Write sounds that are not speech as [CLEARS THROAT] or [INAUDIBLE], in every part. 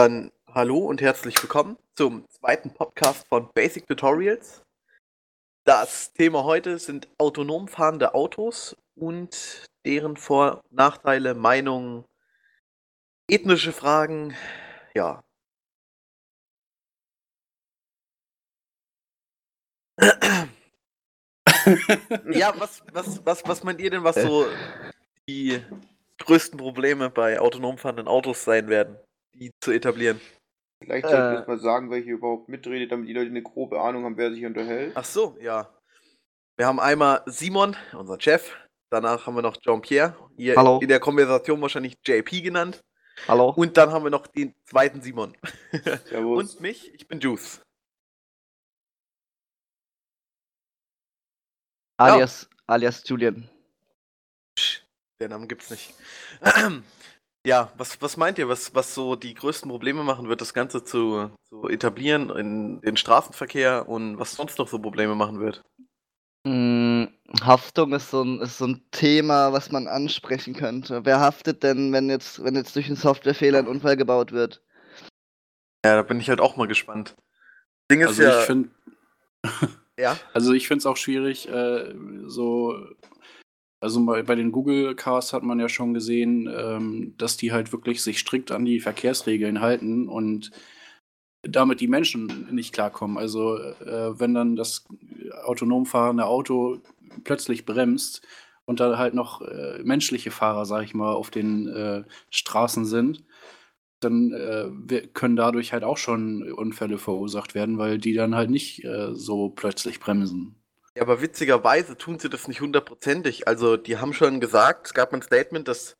Dann hallo und herzlich willkommen zum zweiten Podcast von Basic Tutorials. Das Thema heute sind autonom fahrende Autos und deren Vor- und Nachteile, Meinungen, ethnische Fragen, ja. ja, was, was, was, was meint ihr denn, was so die größten Probleme bei autonom fahrenden Autos sein werden, die zu etablieren? Vielleicht sollten wir äh, mal sagen, wer hier überhaupt mitredet, damit die Leute eine grobe Ahnung haben, wer sich unterhält. Ach so, ja. Wir haben einmal Simon, unser Chef. Danach haben wir noch Jean-Pierre, hier Hallo. in der Konversation wahrscheinlich JP genannt. Hallo. Und dann haben wir noch den zweiten Simon. [LAUGHS] Servus. Und mich, ich bin Juice. Alias, ja. alias Julian. Psch, der Name gibt's nicht. [CLEARS THROAT] Ja, was, was meint ihr, was, was so die größten Probleme machen wird, das Ganze zu, zu etablieren in den Straßenverkehr und was sonst noch so Probleme machen wird? Hm, Haftung ist so, ein, ist so ein Thema, was man ansprechen könnte. Wer haftet denn, wenn jetzt, wenn jetzt durch einen Softwarefehler ein Unfall gebaut wird? Ja, da bin ich halt auch mal gespannt. Ding ist also ja. Ich find, [LAUGHS] ja. Also ich finde es auch schwierig, äh, so also bei, bei den Google Cars hat man ja schon gesehen, ähm, dass die halt wirklich sich strikt an die Verkehrsregeln halten und damit die Menschen nicht klarkommen. Also äh, wenn dann das autonom fahrende Auto plötzlich bremst und da halt noch äh, menschliche Fahrer, sag ich mal, auf den äh, Straßen sind, dann äh, können dadurch halt auch schon Unfälle verursacht werden, weil die dann halt nicht äh, so plötzlich bremsen. Ja, aber witzigerweise tun sie das nicht hundertprozentig. Also, die haben schon gesagt, es gab ein Statement, dass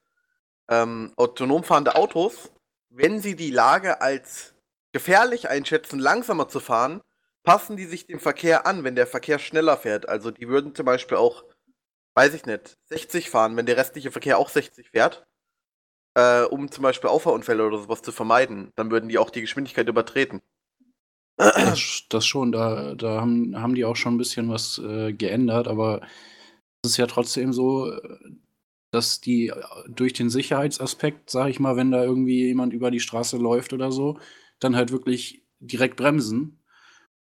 ähm, autonom fahrende Autos, wenn sie die Lage als gefährlich einschätzen, langsamer zu fahren, passen die sich dem Verkehr an, wenn der Verkehr schneller fährt. Also, die würden zum Beispiel auch, weiß ich nicht, 60 fahren, wenn der restliche Verkehr auch 60 fährt, äh, um zum Beispiel Auffahrunfälle oder sowas zu vermeiden. Dann würden die auch die Geschwindigkeit übertreten. Das, das schon, da, da haben, haben die auch schon ein bisschen was äh, geändert, aber es ist ja trotzdem so, dass die durch den Sicherheitsaspekt, sag ich mal, wenn da irgendwie jemand über die Straße läuft oder so, dann halt wirklich direkt bremsen.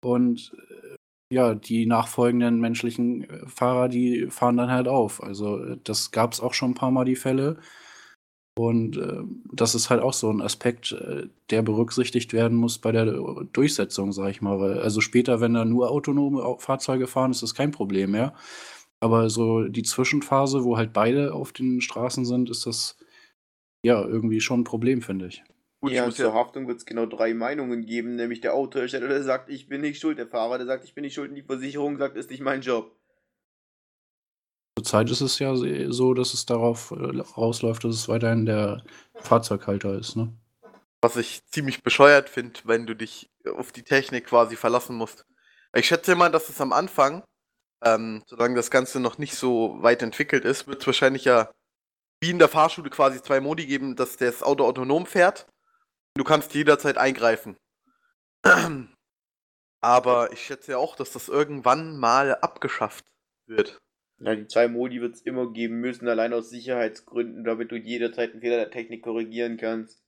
Und äh, ja, die nachfolgenden menschlichen äh, Fahrer, die fahren dann halt auf. Also das gab es auch schon ein paar Mal die Fälle. Und äh, das ist halt auch so ein Aspekt, äh, der berücksichtigt werden muss bei der Durchsetzung, sag ich mal. Weil, also später, wenn da nur autonome Fahrzeuge fahren, ist das kein Problem mehr. Aber so die Zwischenphase, wo halt beide auf den Straßen sind, ist das ja irgendwie schon ein Problem, finde ich. Gut, ja, zur Haftung wird es genau drei Meinungen geben, nämlich der Autohersteller, der sagt, ich bin nicht schuld, der Fahrer, der sagt, ich bin nicht schuld und die Versicherung sagt, ist nicht mein Job. Zurzeit ist es ja so, dass es darauf äh, rausläuft, dass es weiterhin der Fahrzeughalter ist, ne? Was ich ziemlich bescheuert finde, wenn du dich auf die Technik quasi verlassen musst. Ich schätze mal, dass es am Anfang, ähm, solange das Ganze noch nicht so weit entwickelt ist, wird es wahrscheinlich ja wie in der Fahrschule quasi zwei Modi geben, dass das Auto autonom fährt. Du kannst jederzeit eingreifen. [CLEARS THROAT] Aber ich schätze ja auch, dass das irgendwann mal abgeschafft wird. Ja, die zwei Modi wird es immer geben müssen, allein aus Sicherheitsgründen, damit du jederzeit einen Fehler der Technik korrigieren kannst.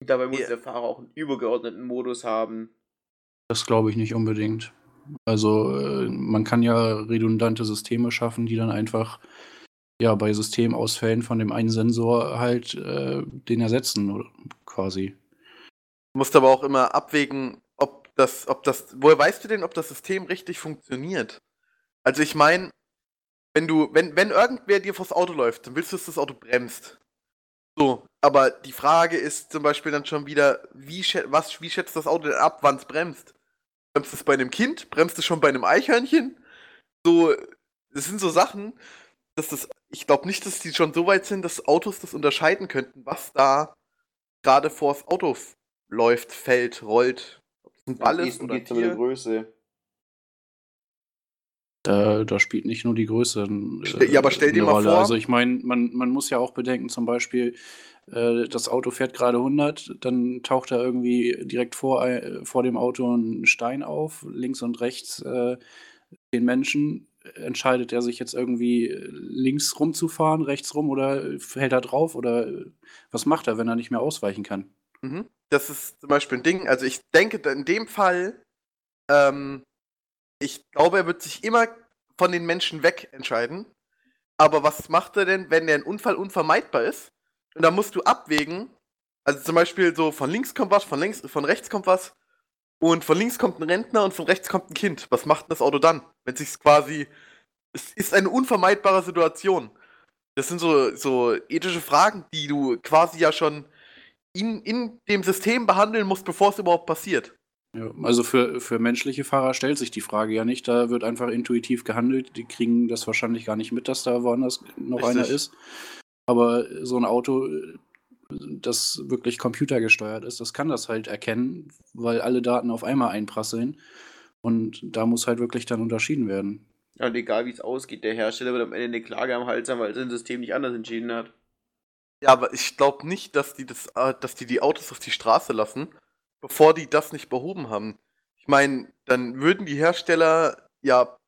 Und dabei muss yeah. der Fahrer auch einen übergeordneten Modus haben. Das glaube ich nicht unbedingt. Also äh, man kann ja redundante Systeme schaffen, die dann einfach ja bei Systemausfällen von dem einen Sensor halt äh, den ersetzen quasi. Du musst aber auch immer abwägen, ob das, ob das, woher weißt du denn, ob das System richtig funktioniert? Also ich meine, wenn du, wenn, wenn irgendwer dir vors Auto läuft, dann willst du, dass das Auto bremst. So, aber die Frage ist zum Beispiel dann schon wieder, wie, was, wie schätzt das Auto denn ab, wann es bremst? Bremst es bei einem Kind? Bremst es schon bei einem Eichhörnchen? So, das sind so Sachen, dass das, ich glaube nicht, dass die schon so weit sind, dass Autos das unterscheiden könnten, was da gerade vors Auto läuft, fällt, rollt. Ob es ein Ball ist oder Tier. Größe. Da, da spielt nicht nur die Größe. Äh, [LAUGHS] ja, aber stell dir mal vor. Also ich meine, man, man muss ja auch bedenken, zum Beispiel, äh, das Auto fährt gerade 100, dann taucht da irgendwie direkt vor, äh, vor dem Auto ein Stein auf, links und rechts äh, den Menschen. entscheidet er sich jetzt irgendwie links rumzufahren, rechts rum oder hält er drauf oder was macht er, wenn er nicht mehr ausweichen kann? Mhm. Das ist zum Beispiel ein Ding. Also ich denke in dem Fall, ähm, ich glaube, er wird sich immer von den Menschen weg entscheiden. Aber was macht er denn, wenn der ein Unfall unvermeidbar ist? Und da musst du abwägen. Also zum Beispiel so von links kommt was, von, links, von rechts kommt was. Und von links kommt ein Rentner und von rechts kommt ein Kind. Was macht denn das Auto dann? Wenn sich quasi. Es ist eine unvermeidbare Situation. Das sind so, so ethische Fragen, die du quasi ja schon in, in dem System behandeln musst, bevor es überhaupt passiert. Ja, also für, für menschliche Fahrer stellt sich die Frage ja nicht. Da wird einfach intuitiv gehandelt. Die kriegen das wahrscheinlich gar nicht mit, dass da woanders noch Richtig. einer ist. Aber so ein Auto, das wirklich computergesteuert ist, das kann das halt erkennen, weil alle Daten auf einmal einprasseln. Und da muss halt wirklich dann unterschieden werden. Ja, und egal wie es ausgeht, der Hersteller wird am Ende eine Klage am Hals haben, weil sein System nicht anders entschieden hat. Ja, aber ich glaube nicht, dass die, das, äh, dass die die Autos auf die Straße lassen, bevor die das nicht behoben haben. Ich meine, dann würden die Hersteller ja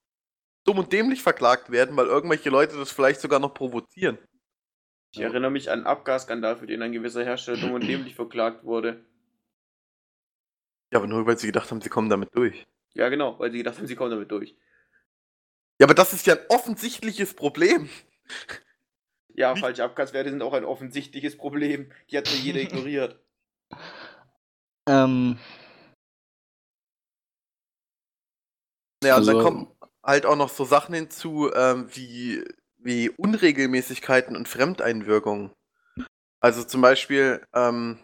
dumm und dämlich verklagt werden, weil irgendwelche Leute das vielleicht sogar noch provozieren. Ich erinnere mich an einen Abgasskandal, für den ein gewisser Hersteller dumm und dämlich verklagt wurde. Ja, aber nur weil sie gedacht haben, sie kommen damit durch. Ja, genau, weil sie gedacht haben, sie kommen damit durch. Ja, aber das ist ja ein offensichtliches Problem. Ja, falsche Abgaswerte sind auch ein offensichtliches Problem. Die hat nur jeder ignoriert. [LAUGHS] Ähm, Ja, und dann Also- kommen halt auch noch so Sachen hinzu, ähm, wie, wie Unregelmäßigkeiten und Fremdeinwirkungen. Also zum Beispiel, ähm,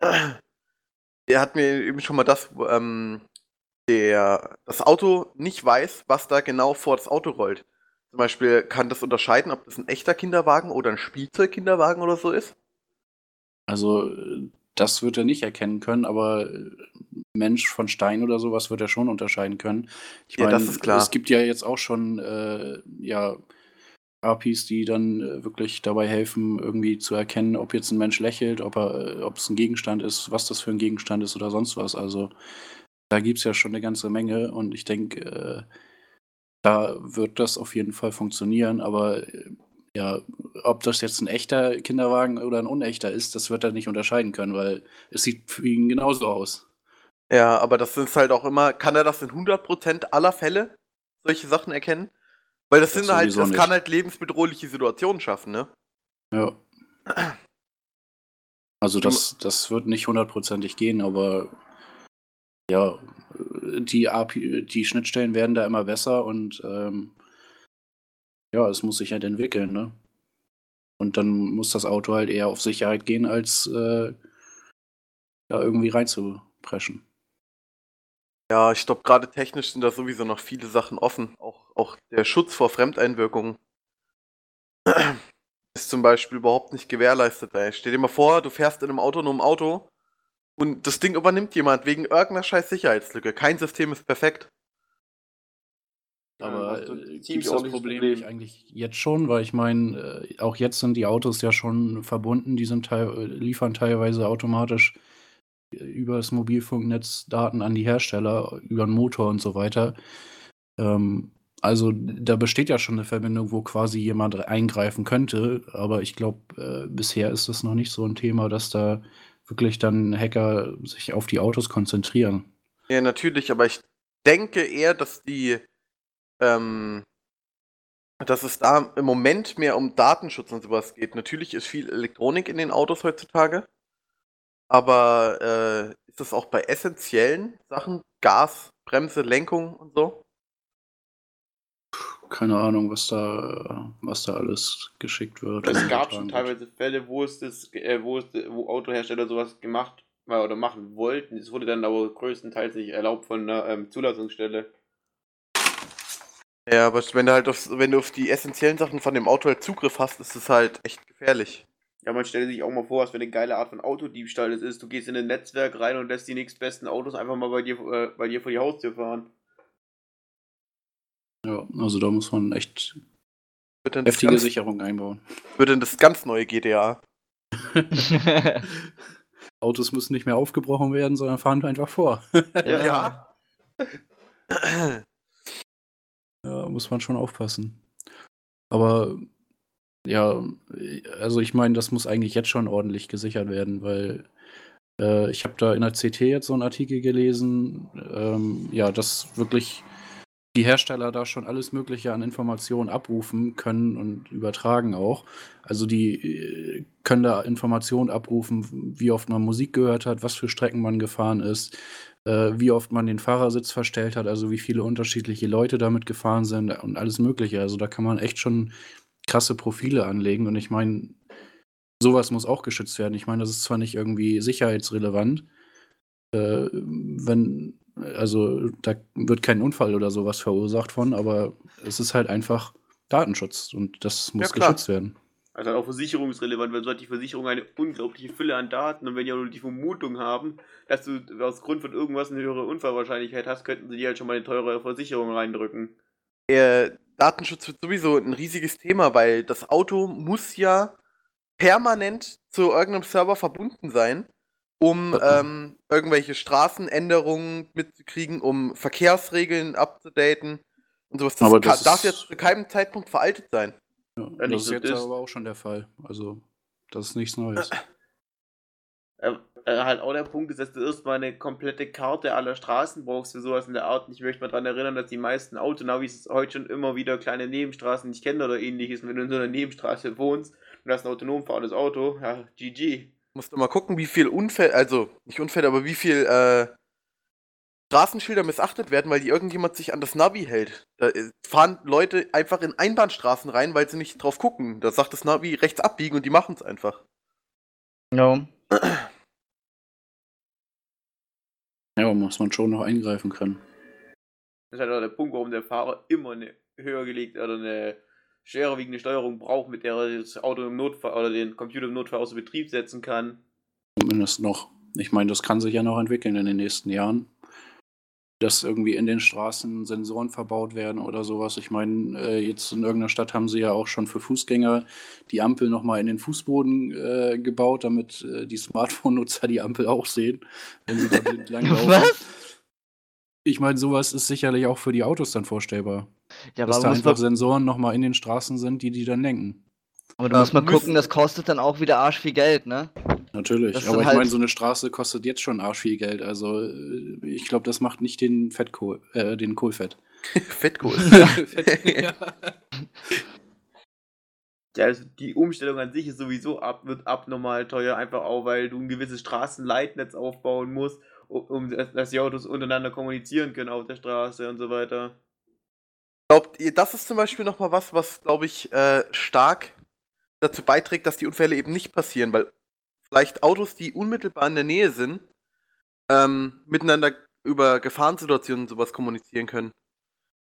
er hat mir eben schon mal das, ähm, der das Auto nicht weiß, was da genau vor das Auto rollt. Zum Beispiel kann das unterscheiden, ob das ein echter Kinderwagen oder ein Spielzeugkinderwagen oder so ist. Also, äh, das wird er nicht erkennen können, aber äh, Mensch von Stein oder sowas wird er schon unterscheiden können. Ich Ja, das meine, ist klar. es gibt ja jetzt auch schon äh, ja, APIs, die dann äh, wirklich dabei helfen, irgendwie zu erkennen, ob jetzt ein Mensch lächelt, ob, er, äh, ob es ein Gegenstand ist, was das für ein Gegenstand ist oder sonst was. Also, da gibt es ja schon eine ganze Menge und ich denke, äh, da wird das auf jeden Fall funktionieren, aber ja, ob das jetzt ein echter Kinderwagen oder ein unechter ist, das wird er nicht unterscheiden können, weil es sieht für ihn genauso aus. Ja, aber das ist halt auch immer, kann er das in 100% aller Fälle, solche Sachen erkennen? Weil das, Das sind halt, das nicht. kann halt lebensbedrohliche Situationen schaffen, ne? Ja. Also das, das wird nicht hundertprozentig gehen, aber ja, die API, die Schnittstellen werden da immer besser und ähm, ja, es muss sich halt entwickeln, ne? Und dann muss das Auto halt eher auf Sicherheit gehen, als äh, da irgendwie reinzupreschen. Ja, ich glaube, gerade technisch sind da sowieso noch viele Sachen offen. Auch, auch der Schutz vor Fremdeinwirkungen [CLEARS THROAT] ist zum Beispiel überhaupt nicht gewährleistet. Ey. Stell dir mal vor, du fährst in einem autonomen Auto und das Ding übernimmt jemand wegen irgendeiner scheiß Sicherheitslücke. Kein System ist perfekt. Aber ein äh, gibt es das Problem, Problem. nicht eigentlich jetzt schon? Weil ich meine, äh, auch jetzt sind die Autos ja schon verbunden, die sind teil äh, liefern teilweise automatisch äh, über das Mobilfunknetz Daten an die Hersteller, über den Motor und so weiter. Ähm, also da besteht ja schon eine Verbindung, wo quasi jemand eingreifen könnte, aber ich glaube, äh, bisher ist das noch nicht so ein Thema, dass da wirklich dann Hacker sich auf die Autos konzentrieren. Ja, natürlich, aber ich denke eher, dass die, ähm, dass es da im Moment mehr um Datenschutz und sowas geht. Natürlich ist viel Elektronik in den Autos heutzutage, aber äh, ist das auch bei essentiellen Sachen, Gas, Bremse, Lenkung und so? Keine Ahnung, was da, was da alles geschickt wird. Es gab schon teilweise Fälle, wo es das, äh, wo es, wo Autohersteller sowas gemacht oder machen wollten. Es wurde dann aber größtenteils nicht erlaubt von einer ähm, Zulassungsstelle. Ja, aber wenn du halt auf, wenn du auf die essentiellen Sachen von dem Auto halt Zugriff hast, ist es halt echt gefährlich. Ja, man stelle sich auch mal vor, was für eine geile Art von Autodiebstahl das ist. Du gehst in ein Netzwerk rein und lässt die nächstbesten Autos einfach mal bei dir, äh, bei dir vor die Haustür fahren. Ja, also da muss man echt heftige ganz, Sicherung einbauen. wird dann das ganz neue GTA. [LAUGHS] Autos müssen nicht mehr aufgebrochen werden, sondern fahren einfach vor. Ja. Ja, [LAUGHS] muss man schon aufpassen. Aber ja, also ich meine, das muss eigentlich jetzt schon ordentlich gesichert werden, weil äh, ich habe da in der CT jetzt so einen Artikel gelesen, ähm, ja, dass wirklich die Hersteller da schon alles Mögliche an Informationen abrufen können und übertragen auch. Also die äh, können da Informationen abrufen, wie oft man Musik gehört hat, was für Strecken man gefahren ist, äh, wie oft man den Fahrersitz verstellt hat, also wie viele unterschiedliche Leute damit gefahren sind und alles Mögliche. Also da kann man echt schon krasse Profile anlegen. Und ich meine, sowas muss auch geschützt werden. Ich meine, das ist zwar nicht irgendwie sicherheitsrelevant, äh, wenn, also da wird kein Unfall oder sowas verursacht von, aber es ist halt einfach Datenschutz und das muss Ja, geschützt werden. Also auch versicherungsrelevant, weil so hat die Versicherung eine unglaubliche Fülle an Daten und wenn die auch nur die Vermutung haben, dass du aus Grund von irgendwas eine höhere Unfallwahrscheinlichkeit hast, könnten sie dir halt schon mal eine teure Versicherung reindrücken. Der Datenschutz wird sowieso ein riesiges Thema, weil das Auto muss ja permanent zu irgendeinem Server verbunden sein, um ähm, irgendwelche Straßenänderungen mitzukriegen, um Verkehrsregeln abzudaten und sowas. Das Aber kann, das darf ist- jetzt zu keinem Zeitpunkt veraltet sein. Ja, das ist so jetzt ist. aber auch schon der Fall. Also, das ist nichts Neues. [LAUGHS] Äh, äh, halt auch der Punkt ist, dass du erstmal eine komplette Karte aller Straßen brauchst für sowas in der Art. Und ich möchte mal daran erinnern, dass die meisten Autonavis heute schon immer wieder kleine Nebenstraßen nicht kennen oder ähnliches. Und wenn du in so einer Nebenstraße wohnst und hast ein autonom fahrendes Auto, ja, GG. Musst du mal gucken, wie viel Unfälle, also nicht Unfälle, aber wie viel äh, Straßenschilder missachtet werden, weil die irgendjemand sich an das Navi hält. Da äh, fahren Leute einfach in Einbahnstraßen rein, weil sie nicht drauf gucken. Da sagt das Navi rechts abbiegen und die machen es einfach. No. [CLEARS THROAT] Ja, muss man schon noch eingreifen können. Das ist halt auch der Punkt, warum der Fahrer immer eine höher gelegte oder eine schwerer wiegende Steuerung braucht, mit der er das Auto im Notfall oder den Computer im Notfall außer Betrieb setzen kann. Zumindest noch. Ich meine, das kann sich ja noch entwickeln in den nächsten Jahren. Dass irgendwie in den Straßen Sensoren verbaut werden oder sowas. Ich meine, äh, jetzt in irgendeiner Stadt haben sie ja auch schon für Fußgänger die Ampel nochmal in den Fußboden äh, gebaut, damit äh, die Smartphone-Nutzer die Ampel auch sehen, wenn sie da [LAUGHS] blind langlaufen. Was? Ich meine, sowas ist sicherlich auch für die Autos dann vorstellbar. Ja, dass aber, da muss einfach Sensoren nochmal in den Straßen sind, die die dann lenken. Aber du musst mal müssen- gucken, das kostet dann auch wieder arsch viel Geld, ne? Natürlich, Das aber ich halt- meine, so eine Straße kostet jetzt schon arsch viel Geld. Also äh, ich glaube, das macht nicht den Fettkohl, äh, den Kohlfett. [LAUGHS] Fettkohl. Fett, [LAUGHS] ja. Ja, also die Umstellung an sich ist sowieso ab, wird abnormal teuer, einfach auch, weil du ein gewisses Straßenleitnetz aufbauen musst, um, um dass die Autos untereinander kommunizieren können auf der Straße und so weiter. Glaubt ihr, das ist zum Beispiel nochmal was, was, glaube ich, äh, stark dazu beiträgt, dass die Unfälle eben nicht passieren, weil vielleicht Autos, die unmittelbar in der Nähe sind, ähm, miteinander über Gefahrensituationen und sowas kommunizieren können.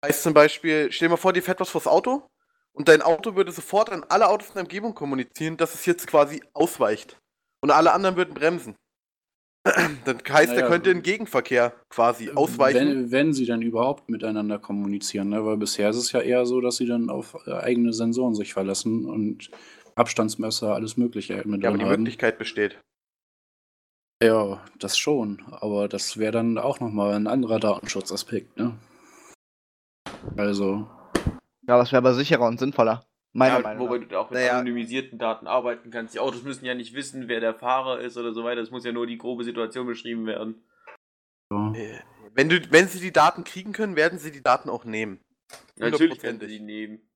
Heißt zum Beispiel, stell dir mal vor, dir fährt was vors Auto und dein Auto würde sofort an alle Autos in der Umgebung kommunizieren, dass es jetzt quasi ausweicht. Und alle anderen würden bremsen. Dann heißt, Naja, er könnte in Gegenverkehr quasi ausweichen. Wenn, wenn sie dann überhaupt miteinander kommunizieren, ne? weil bisher ist es ja eher so, dass sie dann auf äh, eigene Sensoren sich verlassen und Abstandsmesser, alles Mögliche mit ja, aber die haben. Möglichkeit besteht. Ja, das schon. Aber das wäre dann auch nochmal ein anderer Datenschutzaspekt, ne? Also, Ja, das wäre aber sicherer und sinnvoller. Meiner ja, Meinung wobei nach. du da auch mit Naja. anonymisierten Daten arbeiten kannst. Die Autos müssen ja nicht wissen, wer der Fahrer ist oder so weiter. Es muss ja nur die grobe Situation beschrieben werden. ja. Äh, Wenn, du, wenn sie die Daten kriegen können, werden sie die Daten auch nehmen. Natürlich können sie die nehmen.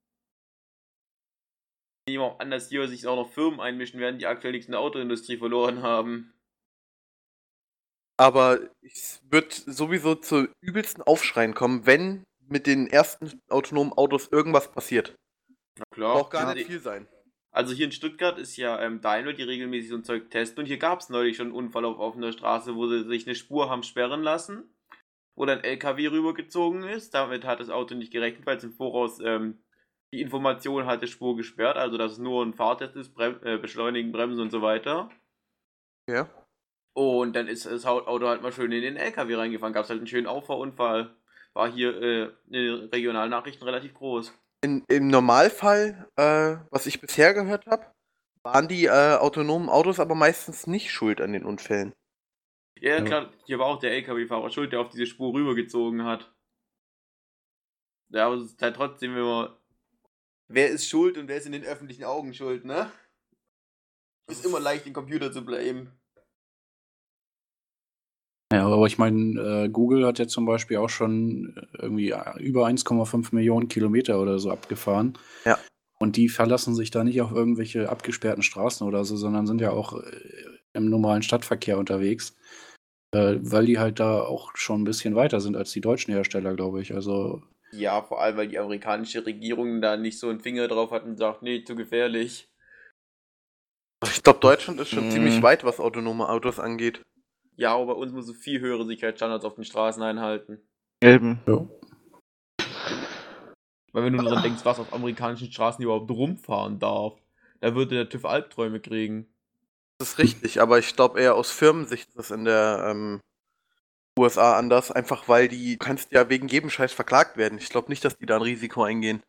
Ich nehme auch an, dass hier sich auch noch Firmen einmischen werden, die aktuell nichts in der Autoindustrie verloren haben. Aber es wird sowieso zu übelsten Aufschreien kommen, wenn mit den ersten autonomen Autos irgendwas passiert. Na klar. Braucht gar Ja, nicht viel sein. Also hier in Stuttgart ist ja ähm, Daimler, die regelmäßig so ein Zeug testen. Und hier gab es neulich schon einen Unfall auf offener Straße, wo sie sich eine Spur haben sperren lassen, wo dann LKW rübergezogen ist. Damit hat das Auto nicht gerechnet, weil es im Voraus ähm, die Information hatte, Spur gesperrt, also dass es nur ein Fahrtest ist, Brem äh, Beschleunigen, Bremsen und so weiter. Ja. Und dann ist das Auto halt mal schön in den LKW reingefahren. Gab es halt einen schönen Auffahrunfall. War hier äh, in den Regionalnachrichten relativ groß. In, Im Normalfall, äh, was ich bisher gehört habe, waren die äh, autonomen Autos aber meistens nicht schuld an den Unfällen. Ja, Ja. klar, hier war auch der LKW-Fahrer schuld, der auf diese Spur rübergezogen hat. Ja, aber es ist halt trotzdem immer. Wer ist schuld und wer ist in den öffentlichen Augen schuld, ne? Ist immer leicht, den Computer zu blamen. Ja, aber ich meine, äh, Google hat ja zum Beispiel auch schon äh, irgendwie äh, über 1,5 Millionen Kilometer oder so abgefahren. Ja. Und die verlassen sich da nicht auf irgendwelche abgesperrten Straßen oder so, sondern sind ja auch äh, im normalen Stadtverkehr unterwegs. Äh, weil die halt da auch schon ein bisschen weiter sind als die deutschen Hersteller, glaube ich. Also, Ja, vor allem, weil die amerikanische Regierung da nicht so einen Finger drauf hat und sagt, nee, zu gefährlich. Ich glaube, Deutschland ist schon Mhm. ziemlich weit, was autonome Autos angeht. Ja, aber bei uns muss so viel höhere Sicherheitsstandards auf den Straßen einhalten. Eben. ja. Weil wenn du daran denkst, was auf amerikanischen Straßen überhaupt rumfahren darf, da würde der TÜV Albträume kriegen. Das ist richtig, aber ich glaube eher aus Firmensicht ist das in der ähm, USA anders, einfach weil die, du kannst ja wegen jedem Scheiß verklagt werden. Ich glaube nicht, dass die da ein Risiko eingehen.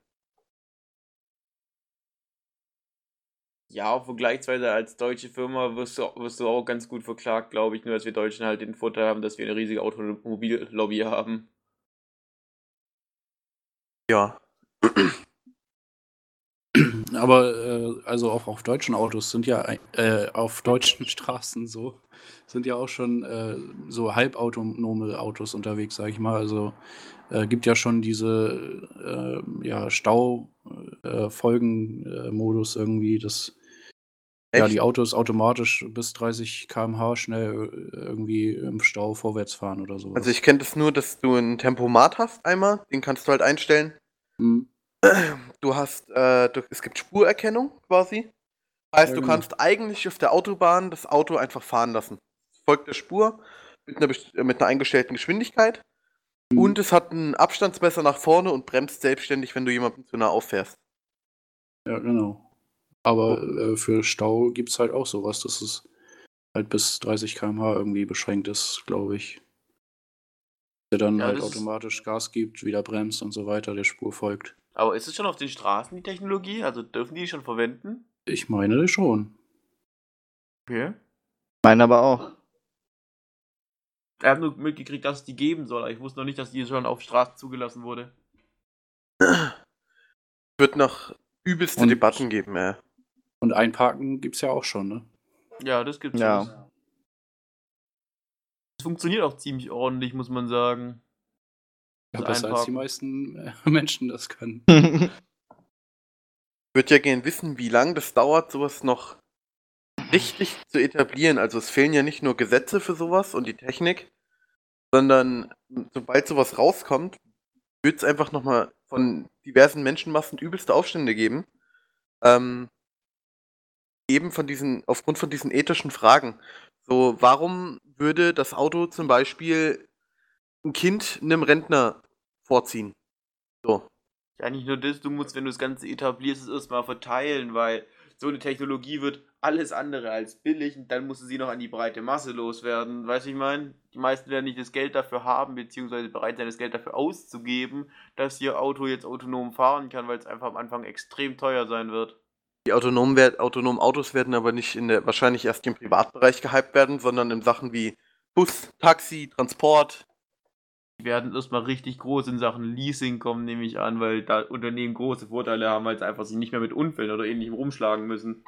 Ja, vergleichsweise als deutsche Firma wirst du, wirst du auch ganz gut verklagt, glaube ich. Nur, dass wir Deutschen halt den Vorteil haben, dass wir eine riesige Automobillobby haben. Ja. [CLEARS THROAT] Aber äh, also auch auf deutschen Autos sind ja äh, auf deutschen [LAUGHS] Straßen so sind ja auch schon äh, so halbautonome Autos unterwegs, sage ich mal. Also äh, gibt ja schon diese äh, ja, Staufolgen-Modus irgendwie, dass ja, Echt? die Autos automatisch bis 30 km/h schnell äh, irgendwie im Stau vorwärts fahren oder sowas. Also ich kenne das nur, dass du ein Tempomat hast einmal, den kannst du halt einstellen. Hm. Du hast, äh, du, es gibt Spurerkennung quasi. Heißt, Ja, du kannst eigentlich auf der Autobahn das Auto einfach fahren lassen. Es folgt der Spur mit einer, mit einer eingestellten Geschwindigkeit. Mhm. Und es hat ein Abstandsmesser nach vorne und bremst selbstständig, wenn du jemandem zu nah auffährst. Ja, genau. Aber äh, für Stau gibt es halt auch sowas, dass es halt bis 30 km/h irgendwie beschränkt ist, glaube ich. Der dann Ja, halt automatisch Gas gibt, wieder bremst und so weiter, der Spur folgt. Aber ist es schon auf den Straßen die Technologie? Also dürfen die schon verwenden? Ich meine schon. Okay. Meine aber auch. Ich habe nur mitgekriegt, dass es die geben soll, aber ich wusste noch nicht, dass die schon auf Straßen zugelassen wurde. Wird noch übelste Und- Debatten geben, ey. Und einparken gibt es ja auch schon, ne? Ja, das gibt's Ja. alles. Es funktioniert auch ziemlich ordentlich, muss man sagen. Ja, Das besser als die Einparken. meisten äh, [LAUGHS] Menschen das können. Ich würde ja gern wissen, wie lange das dauert, sowas noch richtig zu etablieren. Also es fehlen ja nicht nur Gesetze für sowas und die Technik, sondern sobald sowas rauskommt, wird es einfach nochmal von diversen Menschenmassen übelste Aufstände geben. Ähm, eben von diesen, aufgrund von diesen ethischen Fragen. So, warum würde das Auto zum Beispiel ein Kind einem Rentner vorziehen? So. Ja, nicht nur das, du musst, wenn du das Ganze etablierst, es erstmal verteilen, weil so eine Technologie wird alles andere als billig und dann musst du sie noch an die breite Masse loswerden. Weißt du, ich meine? Die meisten werden nicht das Geld dafür haben, beziehungsweise bereit sein, das Geld dafür auszugeben, dass ihr Auto jetzt autonom fahren kann, weil es einfach am Anfang extrem teuer sein wird. Die autonomen, autonomen Autos werden aber nicht in der, wahrscheinlich erst im Privatbereich gehypt werden, sondern in Sachen wie Bus, Taxi, Transport. Die werden erstmal richtig groß in Sachen Leasing kommen, nehme ich an, weil da Unternehmen große Vorteile haben, weil sie einfach sich nicht mehr mit Unfällen oder ähnlichem rumschlagen müssen.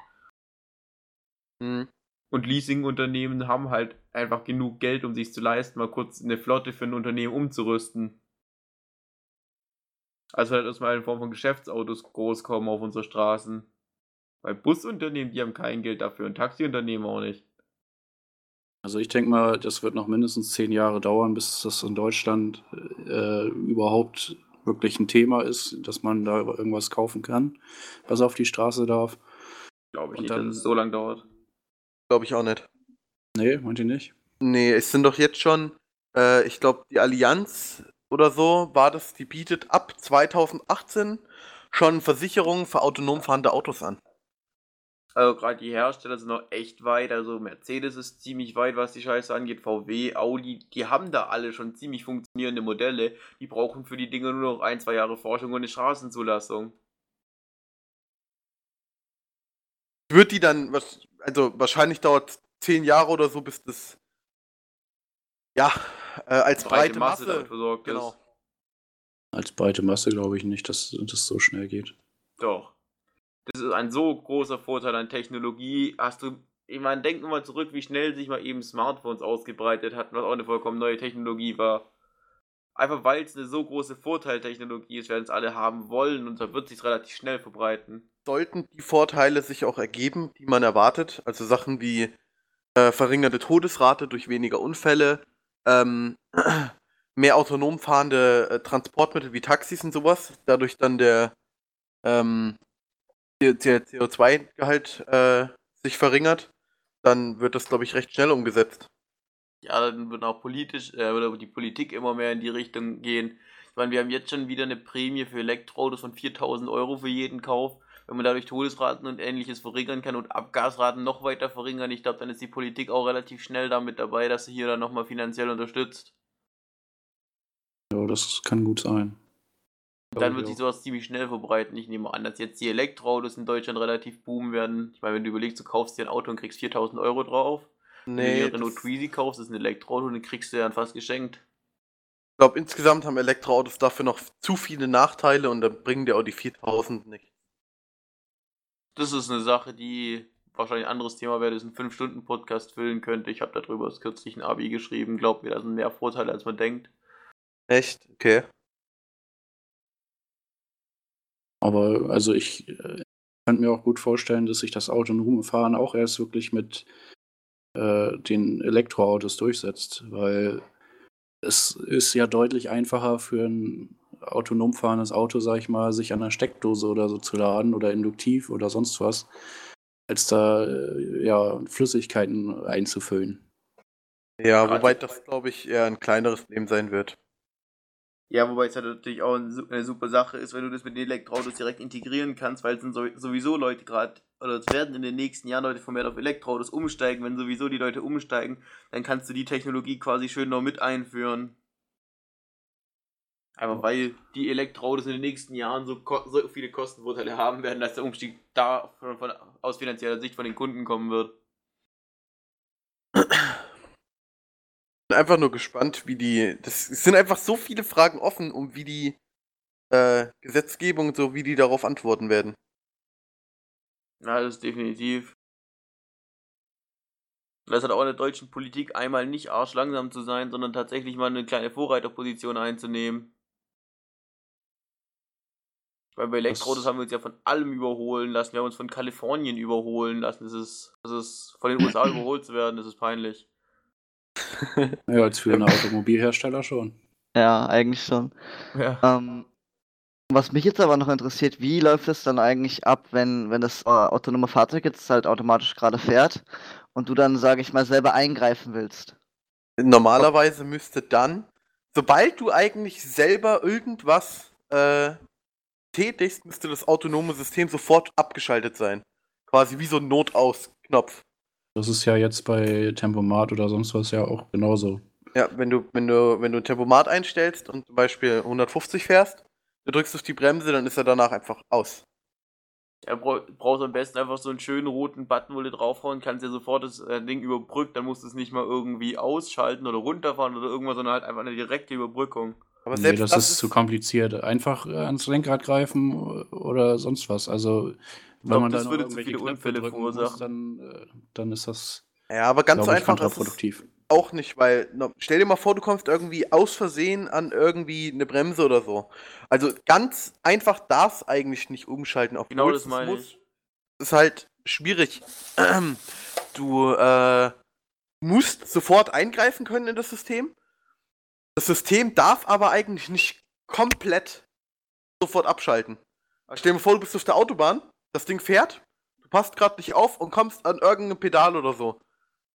Hm. Und Leasingunternehmen haben halt einfach genug Geld, um sich zu leisten, mal kurz eine Flotte für ein Unternehmen umzurüsten. Also halt erstmal in Form von Geschäftsautos groß kommen auf unsere Straßen. Weil Busunternehmen, die haben kein Geld dafür und Taxiunternehmen auch nicht. Also ich denke mal, das wird noch mindestens zehn Jahre dauern, bis das in Deutschland äh, überhaupt wirklich ein Thema ist, dass man da irgendwas kaufen kann, was auf die Straße darf. Glaube ich Und nicht, dann- dass es so lange dauert. Glaube ich auch nicht. Nee, meint ihr nicht? Nee, es sind doch jetzt schon, äh, ich glaube, die Allianz oder so war das, die bietet ab 2018 schon Versicherungen für autonom fahrende Autos an. Also gerade die Hersteller sind noch echt weit. Also Mercedes ist ziemlich weit, was die Scheiße angeht. VW, Audi, die haben da alle schon ziemlich funktionierende Modelle. Die brauchen für die Dinge nur noch ein, zwei Jahre Forschung und eine Straßenzulassung. Wird die dann, was, also wahrscheinlich dauert zehn Jahre oder so, bis das ja äh, als breite, Masse, damit versorgt genau. ist. Als breite Masse glaube ich nicht, dass das so schnell geht. Doch. Das ist ein so großer Vorteil an Technologie. Hast du, ich meine, denk nur mal zurück, wie schnell sich mal eben Smartphones ausgebreitet hatten, was auch eine vollkommen neue Technologie war. Einfach weil es eine so große Vorteiltechnologie ist, werden es alle haben wollen und da wird sich relativ schnell verbreiten. Sollten die Vorteile sich auch ergeben, die man erwartet, also Sachen wie äh, verringerte Todesrate durch weniger Unfälle, ähm, [CLEARS THROAT] mehr autonom fahrende äh, Transportmittel wie Taxis und sowas, dadurch dann der, ähm, der, der CO2-Gehalt äh, sich verringert, dann wird das, glaube ich, recht schnell umgesetzt. Ja, dann wird auch politisch, äh, oder die Politik immer mehr in die Richtung gehen. Ich meine, wir haben jetzt schon wieder eine Prämie für Elektroautos von 4000 Euro für jeden Kauf. Wenn man dadurch Todesraten und ähnliches verringern kann und Abgasraten noch weiter verringern, ich glaube, dann ist die Politik auch relativ schnell damit dabei, dass sie hier dann nochmal finanziell unterstützt. Ja, das kann gut sein. Und dann wird sich sowas ziemlich schnell verbreiten. Ich nehme an, dass jetzt die Elektroautos in Deutschland relativ boomen werden. Ich meine, wenn du überlegst, du kaufst dir ein Auto und kriegst 4000 Euro drauf. Wenn du dir Renault Twizy kaufst, ist ein Elektroauto, dann kriegst du ja fast geschenkt. Ich glaube, insgesamt haben Elektroautos dafür noch zu viele Nachteile und dann bringen dir auch die 4000 nicht. Das ist eine Sache, die wahrscheinlich ein anderes Thema wäre, das ein 5-Stunden-Podcast füllen könnte. Ich habe darüber kürzlich ein Abi geschrieben. Glaubt mir, da sind mehr Vorteile, als man denkt. Echt? Okay. Aber also ich äh, könnte mir auch gut vorstellen, dass sich das autonome Fahren auch erst wirklich mit äh, den Elektroautos durchsetzt, weil es ist ja deutlich einfacher für ein autonom fahrendes Auto, sag ich mal, sich an der Steckdose oder so zu laden oder induktiv oder sonst was, als da äh, ja Flüssigkeiten einzufüllen. Ja, wobei das, glaube ich, eher ein kleineres Problem sein wird. Ja, wobei es halt natürlich auch eine super Sache ist, wenn du das mit den Elektroautos direkt integrieren kannst, weil es sind sowieso Leute gerade, oder es werden in den nächsten Jahren Leute vermehrt auf Elektroautos umsteigen. Wenn sowieso die Leute umsteigen, dann kannst du die Technologie quasi schön noch mit einführen. Einfach weil die Elektroautos in den nächsten Jahren so, so viele Kostenvorteile haben werden, dass der Umstieg da von, von, aus finanzieller Sicht von den Kunden kommen wird. Bin einfach nur gespannt, wie die. Das es sind einfach so viele Fragen offen, um wie die äh, Gesetzgebung, so wie die darauf antworten werden. Ja, das ist definitiv. Das hat auch in der deutschen Politik einmal nicht arschlangsam zu sein, sondern tatsächlich mal eine kleine Vorreiterposition einzunehmen. Weil bei Elektroautos haben wir uns ja von allem überholen lassen. Wir haben uns von Kalifornien überholen lassen. Das ist, das ist von den USA [CLEARS THROAT] überholt zu werden, das ist peinlich. Ja, als für einen Automobilhersteller schon. [LAUGHS] Ja, eigentlich schon. Ja. Ähm, was mich jetzt aber noch interessiert, wie läuft es dann eigentlich ab, wenn, wenn das äh, autonome Fahrzeug jetzt halt automatisch gerade fährt und du dann, sage ich mal, selber eingreifen willst? Normalerweise müsste dann, sobald du eigentlich selber irgendwas äh, tätigst, müsste das autonome System sofort abgeschaltet sein. Quasi wie so ein Notausknopf. Das ist ja jetzt bei Tempomat oder sonst was ja auch genauso. Ja, wenn du, wenn du, wenn du ein Tempomat einstellst und zum Beispiel 150 fährst, du drückst auf die Bremse, dann ist er danach einfach aus. Ja, brauchst am besten einfach so einen schönen roten Button, wo du draufhauen kannst, der sofort das äh, Ding überbrückt, dann musst du es nicht mal irgendwie ausschalten oder runterfahren oder irgendwas, sondern halt einfach eine direkte Überbrückung. Aber selbst nee, das, das ist, ist zu kompliziert. Einfach äh, ans Lenkrad greifen oder sonst was. Also wenn glaub, man das würde zu viele Unfälle verursachen, dann, äh, dann ist das ja, aber ganz so einfach kontraproduktiv. auch nicht, weil stell dir mal vor, du kommst irgendwie aus Versehen an irgendwie eine Bremse oder so. Also ganz einfach darf eigentlich nicht umschalten auf Genau das meine ich. Das ist halt schwierig. [CLEARS THROAT] Du äh, musst sofort eingreifen können in das System. Das System darf aber eigentlich nicht komplett sofort abschalten. Stell dir vor, du bist auf der Autobahn das Ding fährt, du passt gerade nicht auf und kommst an irgendein Pedal oder so.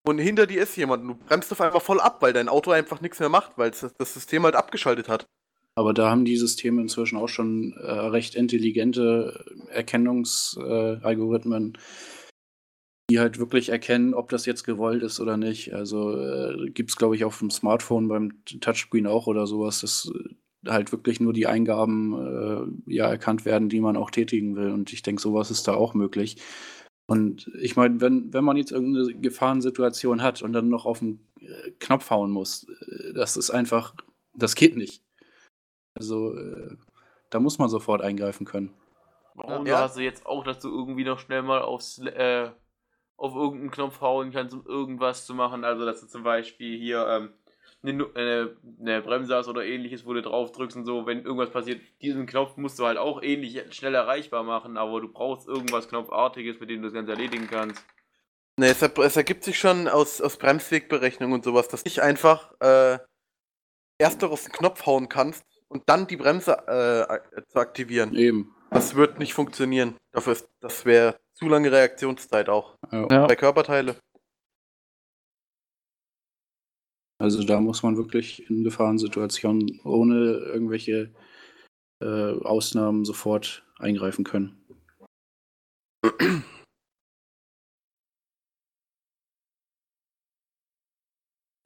Und hinter dir ist jemand du bremst auf einmal voll ab, weil dein Auto einfach nichts mehr macht, weil das System halt abgeschaltet hat. Aber da haben die Systeme inzwischen auch schon äh, recht intelligente Erkennungsalgorithmen, äh, die halt wirklich erkennen, ob das jetzt gewollt ist oder nicht. Also äh, gibt es, glaube ich, auf dem Smartphone beim Touchscreen auch oder sowas, dass halt wirklich nur die Eingaben äh, ja erkannt werden, die man auch tätigen will. Und ich denke, sowas ist da auch möglich. Und ich meine, wenn, wenn man jetzt irgendeine Gefahrensituation hat und dann noch auf den äh, Knopf hauen muss, äh, das ist einfach, das geht nicht. Also äh, da muss man sofort eingreifen können. Warum ja. hast du jetzt auch, dass du irgendwie noch schnell mal aufs, äh, auf irgendeinen Knopf hauen kannst, um irgendwas zu machen? Also, dass du zum Beispiel hier ähm, eine, eine, eine Bremse hast oder ähnliches, wo du drauf drückst und so, wenn irgendwas passiert, diesen Knopf musst du halt auch ähnlich schnell erreichbar machen, aber du brauchst irgendwas Knopfartiges, mit dem du das Ganze erledigen kannst. Ne, es, es, ergibt sich schon aus, aus Bremswegberechnung und sowas, dass ich einfach äh, erst auf den Knopf hauen kannst und dann die Bremse äh, zu aktivieren. Eben. Das wird nicht funktionieren. Dafür ist, das wäre zu lange Reaktionszeit auch. Ja. Bei Körperteile. Also da muss man wirklich in Gefahrensituationen ohne irgendwelche äh, Ausnahmen sofort eingreifen können.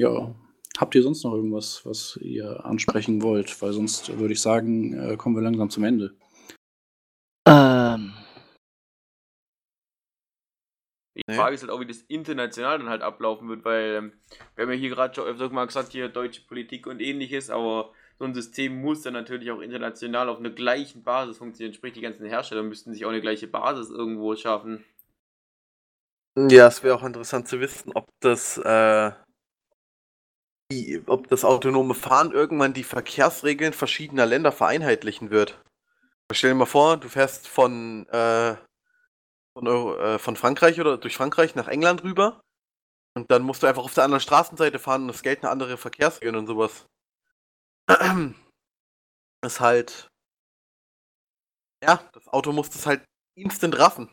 Ja, habt ihr sonst noch irgendwas, was ihr ansprechen wollt? Weil sonst würde ich sagen, äh, kommen wir langsam zum Ende. Ähm, die nee. Frage ist halt auch, wie das international dann halt ablaufen wird, weil ähm, wir haben ja hier gerade schon öfter mal gesagt, hier deutsche Politik und ähnliches, aber so ein System muss dann natürlich auch international auf einer gleichen Basis funktionieren. Sprich, die ganzen Hersteller müssten sich auch eine gleiche Basis irgendwo schaffen. Ja, es wäre auch interessant zu wissen, ob das, äh, die, ob das autonome Fahren irgendwann die Verkehrsregeln verschiedener Länder vereinheitlichen wird. Stell dir mal vor, du fährst von äh, von, äh, von Frankreich oder durch Frankreich nach England rüber. Und dann musst du einfach auf der anderen Straßenseite fahren und es gelten andere Verkehrsregeln und sowas. [CLEARS THROAT] ist halt. Ja, das Auto muss das halt instant raffen.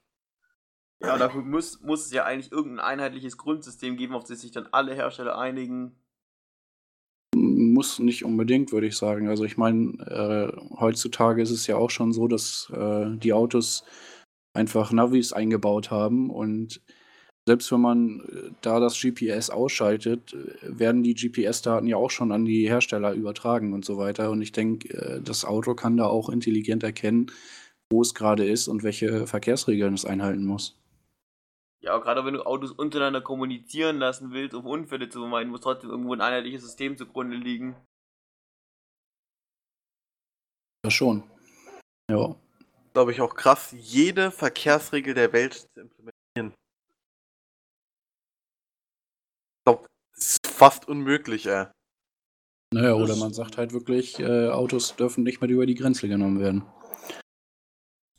Ja, dafür muss, muss es ja eigentlich irgendein einheitliches Grundsystem geben, auf das sich dann alle Hersteller einigen. Muss nicht unbedingt, würde ich sagen. Also ich meine, äh, heutzutage ist es ja auch schon so, dass äh, die Autos einfach Navis eingebaut haben und selbst wenn man äh, da das GPS ausschaltet, äh, werden die GPS-Daten ja auch schon an die Hersteller übertragen und so weiter. Und ich denke, äh, das Auto kann da auch intelligent erkennen, wo es gerade ist und welche Verkehrsregeln es einhalten muss. Ja, gerade wenn du Autos untereinander kommunizieren lassen willst, um Unfälle zu vermeiden, muss trotzdem irgendwo ein einheitliches System zugrunde liegen. Ja, schon. Ja glaube ich, auch krass, jede Verkehrsregel der Welt zu implementieren. Ich glaube, das ist fast unmöglich, ey. Naja, oder man sagt halt wirklich, äh, Autos dürfen nicht mehr über die Grenze genommen werden.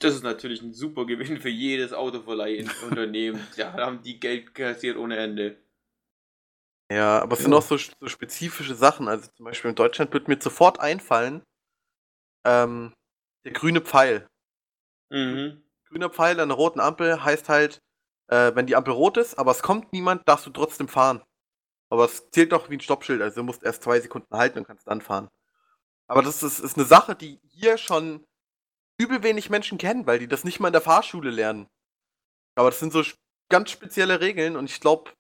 Das ist natürlich ein super Gewinn für jedes Autoverleihenunternehmen. [LAUGHS] da haben die Geld kassiert ohne Ende. Ja, aber es ja. sind auch so, so, spezifische Sachen. Also zum Beispiel in Deutschland wird mir sofort einfallen, ähm, der grüne Pfeil. Mhm. Grüner Pfeil an der roten Ampel heißt halt, äh, wenn die Ampel rot ist, aber es kommt niemand, darfst du trotzdem fahren. Aber es zählt doch wie ein Stoppschild, also du musst erst zwei Sekunden halten und kannst dann fahren. Aber das ist, ist eine Sache, die hier schon übel wenig Menschen kennen, weil die das nicht mal in der Fahrschule lernen. Aber das sind so ganz spezielle Regeln und ich glaube,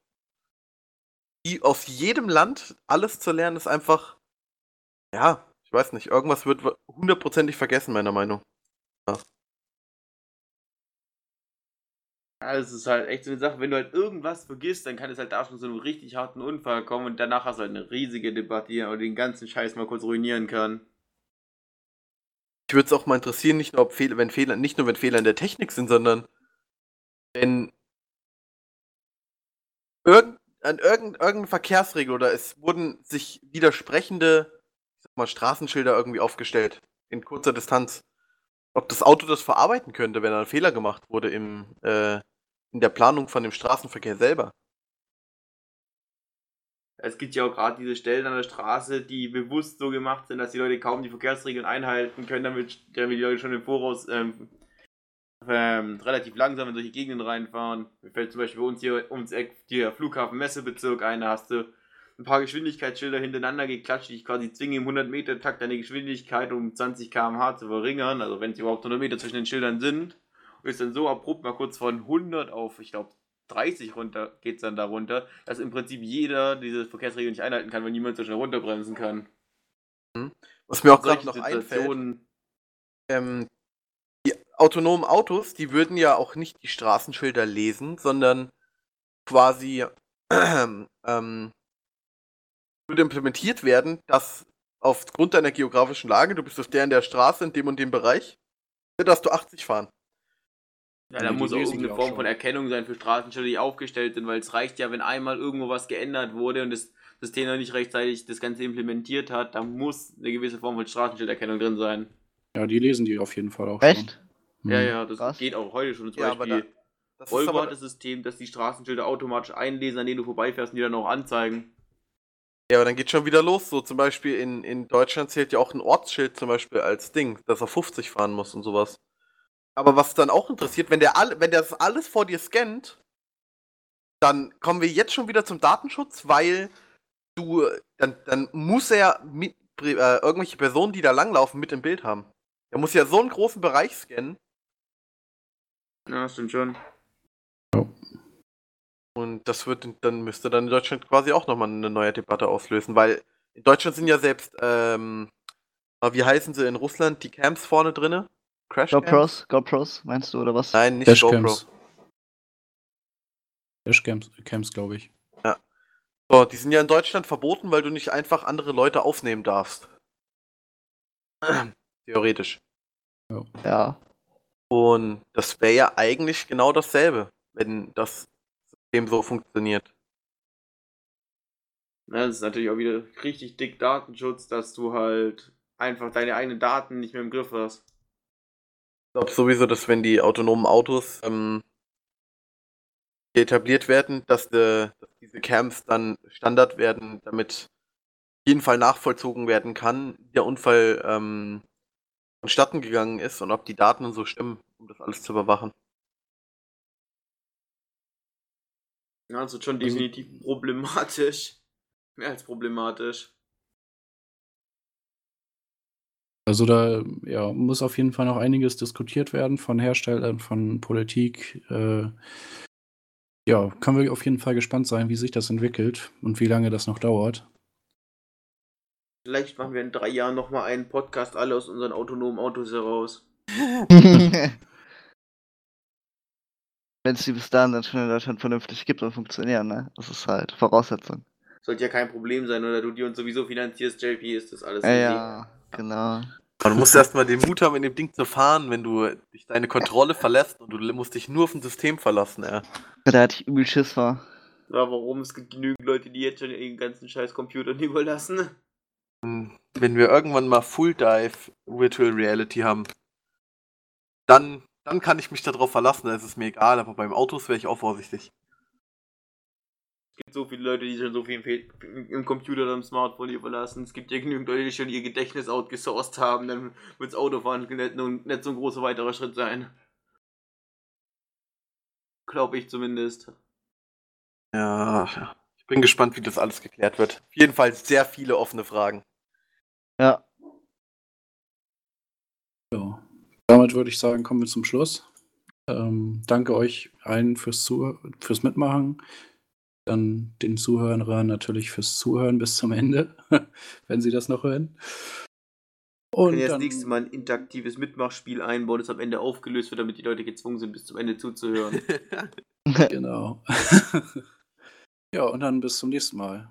die aus jedem Land alles zu lernen, ist einfach, ja, ich weiß nicht, irgendwas wird hundertprozentig vergessen, meiner Meinung. Ja. Ja, das ist halt echt so eine Sache, wenn du halt irgendwas vergisst, dann kann es halt da schon zu einem richtig harten Unfall kommen und danach hast du halt eine riesige Debatte, die den ganzen Scheiß mal kurz ruinieren kann. Ich würde es auch mal interessieren, nicht nur, ob Fehler, wenn Fehler, nicht nur wenn Fehler in der Technik sind, sondern wenn irgend, an irgendeine irgendein Verkehrsregel oder es wurden sich widersprechende ich sag mal, Straßenschilder irgendwie aufgestellt in kurzer Distanz. Ob das Auto das verarbeiten könnte, wenn ein Fehler gemacht wurde im, äh, in der Planung von dem Straßenverkehr selber. Es gibt ja auch gerade diese Stellen an der Straße, die bewusst so gemacht sind, dass die Leute kaum die Verkehrsregeln einhalten können, damit, damit die Leute schon im Voraus ähm, ähm, relativ langsam in solche Gegenden reinfahren. Mir fällt zum Beispiel bei uns hier ums Eck der Flughafen Messebezirk ein, da hast du ein paar Geschwindigkeitsschilder hintereinander geklatscht, die ich quasi zwinge im 100 Meter Takt deine Geschwindigkeit um 20 km/h zu verringern, also wenn es überhaupt 100 Meter zwischen den Schildern sind ist dann so abrupt mal kurz von 100 auf, ich glaube, 30 runter geht es dann da runter, dass im Prinzip jeder diese Verkehrsregeln nicht einhalten kann, weil niemand so schnell runterbremsen kann. Mhm. Was mir auch gerade noch einfällt, ähm, die autonomen Autos, die würden ja auch nicht die Straßenschilder lesen, sondern quasi [CLEARS THROAT] ähm, würde implementiert werden, dass aufgrund deiner geografischen Lage, du bist auf der in der Straße in dem und dem Bereich, dann darfst du 80 fahren. Ja, da muss auch irgendeine Form von Erkennung sein für Straßenschilder, die aufgestellt sind, weil es reicht ja, wenn einmal irgendwo was geändert wurde und das System noch nicht rechtzeitig das Ganze implementiert hat, da muss eine gewisse Form von Straßenschilderkennung drin sein. Ja, die lesen die auf jeden Fall auch Echt? Schon. Ja, ja, das Krass. geht auch heute schon. Zum ja, Beispiel da, Volvo hat das System, dass die Straßenschilder automatisch einlesen, an denen du vorbeifährst und die dann auch anzeigen. Ja, aber dann geht schon wieder los. So zum Beispiel in, in Deutschland zählt ja auch ein Ortsschild zum Beispiel als Ding, dass er 50 fahren muss und sowas. Aber was dann auch interessiert, wenn der, all, wenn der das alles vor dir scannt, dann kommen wir jetzt schon wieder zum Datenschutz, weil du, dann, dann muss er mit, äh, irgendwelche Personen, die da langlaufen, mit im Bild haben. Er muss ja so einen großen Bereich scannen. Ja, stimmt schon. Und das wird, dann müsste dann in Deutschland quasi auch nochmal eine neue Debatte auslösen, weil in Deutschland sind ja selbst, ähm, wie heißen sie in Russland, die Camps vorne drinne? Crash GoPros, GoPros, meinst du, oder was? Nein, nicht Dashcams. GoPro. Dashcams, Camps, glaube ich. Ja. So, die sind ja in Deutschland verboten, weil du nicht einfach andere Leute aufnehmen darfst. [CLEARS THROAT] Theoretisch. Ja. ja. Und das wäre ja eigentlich genau dasselbe, wenn das System so funktioniert. Ja, das ist natürlich auch wieder richtig dick Datenschutz, dass du halt einfach deine eigenen Daten nicht mehr im Griff hast. Ich glaube sowieso, dass wenn die autonomen Autos ähm, etabliert werden, dass, de, dass, diese Camps dann Standard werden, damit auf jeden Fall nachvollzogen werden kann, wie der Unfall ähm, vonstatten gegangen ist und ob die Daten und so stimmen, um das alles zu überwachen. Ja, also schon definitiv problematisch. [LAUGHS] Mehr als problematisch. Also da ja, muss auf jeden Fall noch einiges diskutiert werden von Herstellern, von Politik. Äh, ja, können wir auf jeden Fall gespannt sein, wie sich das entwickelt und wie lange das noch dauert. Vielleicht machen wir in drei Jahren nochmal einen Podcast alle aus unseren autonomen Autos heraus. [LAUGHS] Wenn es die bis dahin dann schon in Deutschland vernünftig gibt und funktionieren, ne? Das ist halt Voraussetzung. Sollte ja kein Problem sein, oder du die uns sowieso finanzierst, JP, ist das alles ja, ja, genau. Aber du musst erstmal den Mut haben, in dem Ding zu fahren, wenn du dich deine Kontrolle verlässt und du musst dich nur auf ein System verlassen, ey. Da hatte ich übel Schiss vor. Ja, warum? Es gibt genügend Leute, die jetzt schon ihren ganzen scheiß Computern [LAUGHS] überlassen. Wenn wir irgendwann mal Full Dive Virtual Reality haben, dann, dann kann ich mich darauf verlassen, da ist es mir egal, aber beim Autos wäre ich auch vorsichtig gibt so viele Leute, die schon so viel im Computer oder im Smartphone überlassen. Es gibt ja genügend Leute, die schon ihr Gedächtnis outgesourced haben. Dann wird das Autofahren nicht, nicht so ein großer weiterer Schritt sein. Glaube ich zumindest. Ja, ich bin gespannt, wie das alles geklärt wird. Auf jeden Fall sehr viele offene Fragen. Ja. Ja. Damit würde ich sagen, kommen wir zum Schluss. Ähm, danke euch allen fürs, Zu fürs Mitmachen dann den Zuhörern natürlich fürs Zuhören bis zum Ende, [LAUGHS] wenn sie das noch hören. Und wenn das nächste Mal ein interaktives Mitmachspiel einbauen, das am Ende aufgelöst wird, damit die Leute gezwungen sind, bis zum Ende zuzuhören. [LAUGHS] genau. [LAUGHS] ja, und dann bis zum nächsten Mal.